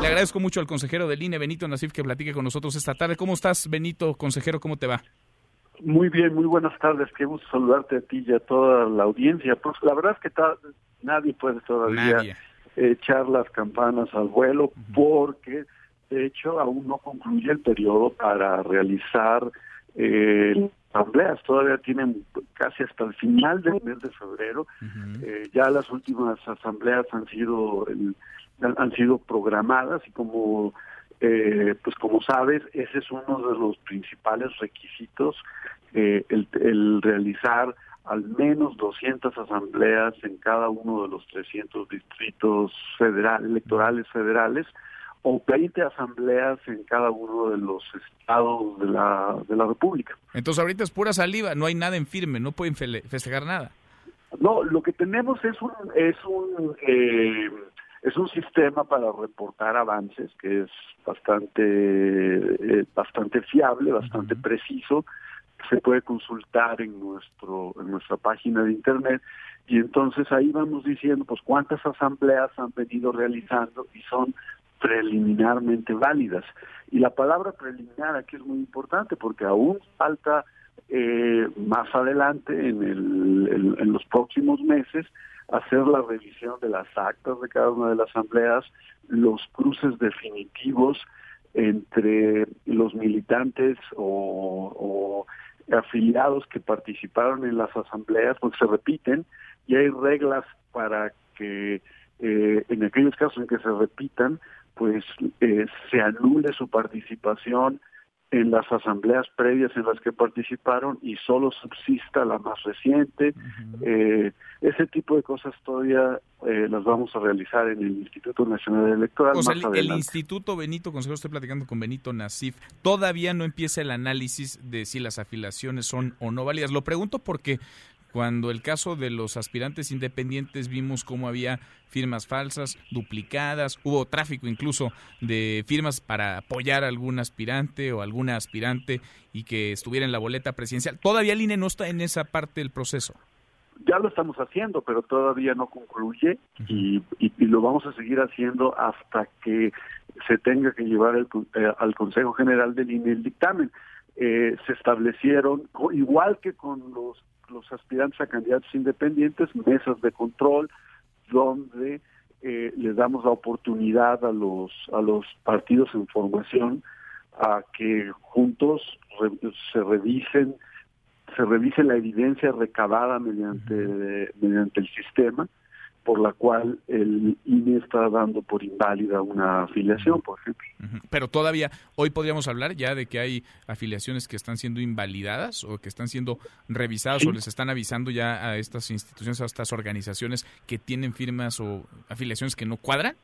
Le agradezco mucho al consejero del INE, Benito Nasif, que platique con nosotros esta tarde. ¿Cómo estás, Benito, consejero? ¿Cómo te va? Muy bien, muy buenas tardes. Qué gusto saludarte a ti y a toda la audiencia. Pues la verdad es que nadie puede todavía echar las campanas al vuelo porque, de hecho, aún no concluye el periodo para realizar eh, asambleas. Todavía tienen casi hasta el final del mes de febrero. Eh, ya las últimas asambleas han sido han sido programadas y como eh, pues como sabes ese es uno de los principales requisitos eh, el, el realizar al menos 200 asambleas en cada uno de los 300 distritos federal, electorales federales o 20 asambleas en cada uno de los estados de la, de la República. Entonces ahorita es pura saliva, no hay nada en firme, no pueden festejar nada. No, lo que tenemos es un es un eh, es un sistema para reportar avances que es bastante eh, bastante fiable, bastante preciso se puede consultar en nuestro en nuestra página de internet y entonces ahí vamos diciendo pues cuántas asambleas han venido realizando y son preliminarmente válidas. Y la palabra preliminar aquí es muy importante porque aún falta eh, más adelante en, el, en los próximos meses hacer la revisión de las actas de cada una de las asambleas los cruces definitivos entre los militantes o, afiliados que participaron en las asambleas, porque se repiten y hay reglas para que eh, en aquellos casos en que se repitan, pues eh, se anule su participación en las asambleas previas en las que participaron y solo subsista la más reciente. eh, ese tipo de cosas todavía eh, las vamos a realizar en el Instituto Nacional Electoral. O el, Instituto Benito, consejero, estoy platicando con Benito Nasif, todavía no empieza el análisis de si las afiliaciones son o no válidas. Lo pregunto porque cuando el caso de los aspirantes independientes vimos cómo había firmas falsas, duplicadas, hubo tráfico incluso de firmas para apoyar a algún aspirante o alguna aspirante y que estuviera en la boleta presidencial. Todavía el INE no está en esa parte del proceso. Ya lo estamos haciendo, pero todavía no concluye y, lo vamos a seguir haciendo hasta que se tenga que llevar el, eh, al Consejo General del INE el dictamen. Eh, se establecieron, igual que con los los aspirantes a candidatos independientes, mesas de control, donde eh, les damos la oportunidad a los a los partidos en formación a que juntos se revisen se revise la evidencia recabada mediante mediante el sistema por la cual el INE está dando por inválida una afiliación, por ejemplo. Pero todavía, hoy podríamos hablar ya de que hay afiliaciones que están siendo invalidadas o que están siendo revisadas o les están avisando ya a estas instituciones, a estas organizaciones que tienen firmas o afiliaciones que no cuadran.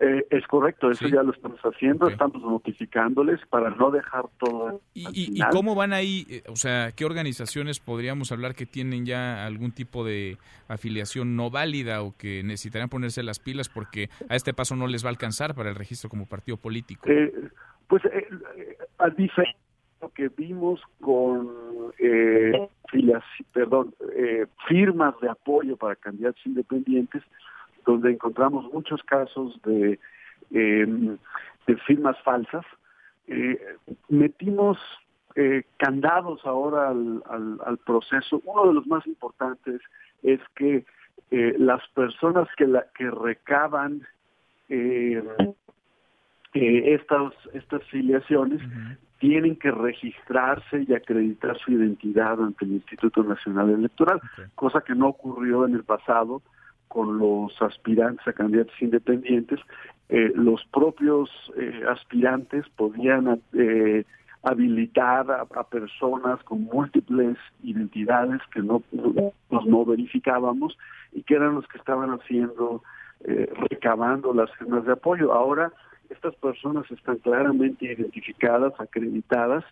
Eh, es correcto, eso ya lo estamos haciendo, estamos notificándoles para no dejar todo. ¿Y, cómo van ahí? Eh, o sea, ¿qué organizaciones podríamos hablar que tienen ya algún tipo de afiliación no válida o que necesitarían ponerse las pilas porque a este paso no les va a alcanzar para el registro como partido político? Eh, pues eh, al diferencia que vimos con eh, perdón, firmas de apoyo para candidatos independientes, donde encontramos muchos casos de, em, de firmas falsas. Eh, metimos eh, candados ahora al, al, proceso. Uno de los más importantes es que eh, las personas que, la, que recaban em, estas, estas filiaciones tienen que registrarse y acreditar su identidad ante el Instituto Nacional Electoral, cosa que no ocurrió en el pasado con los aspirantes a candidatos independientes, eh, los propios eh, aspirantes podían eh, habilitar a, personas con múltiples identidades que no, no, verificábamos y que eran los que estaban haciendo, recabando las firmas de apoyo. Ahora estas personas están claramente identificadas, acreditadas,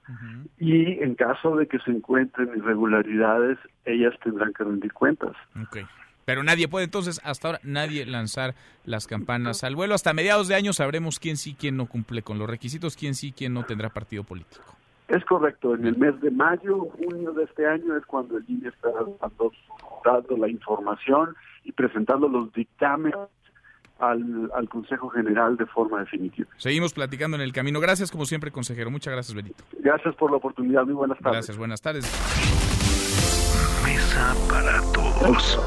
y en caso de que se encuentren irregularidades, ellas tendrán que rendir cuentas. Pero nadie puede entonces, hasta ahora, nadie lanzar las campanas al vuelo. Hasta mediados de año sabremos quién sí, quién no cumple con los requisitos, quién sí, quién no tendrá partido político. Es correcto. En el mes de mayo, junio de este año es cuando el INE está dando, la información y presentando los dictámenes al, al Consejo General de forma definitiva. Seguimos platicando en el camino. Gracias, como siempre, consejero. Muchas gracias, Benito. Gracias por la oportunidad. Muy buenas tardes. Gracias, buenas tardes. Para todos.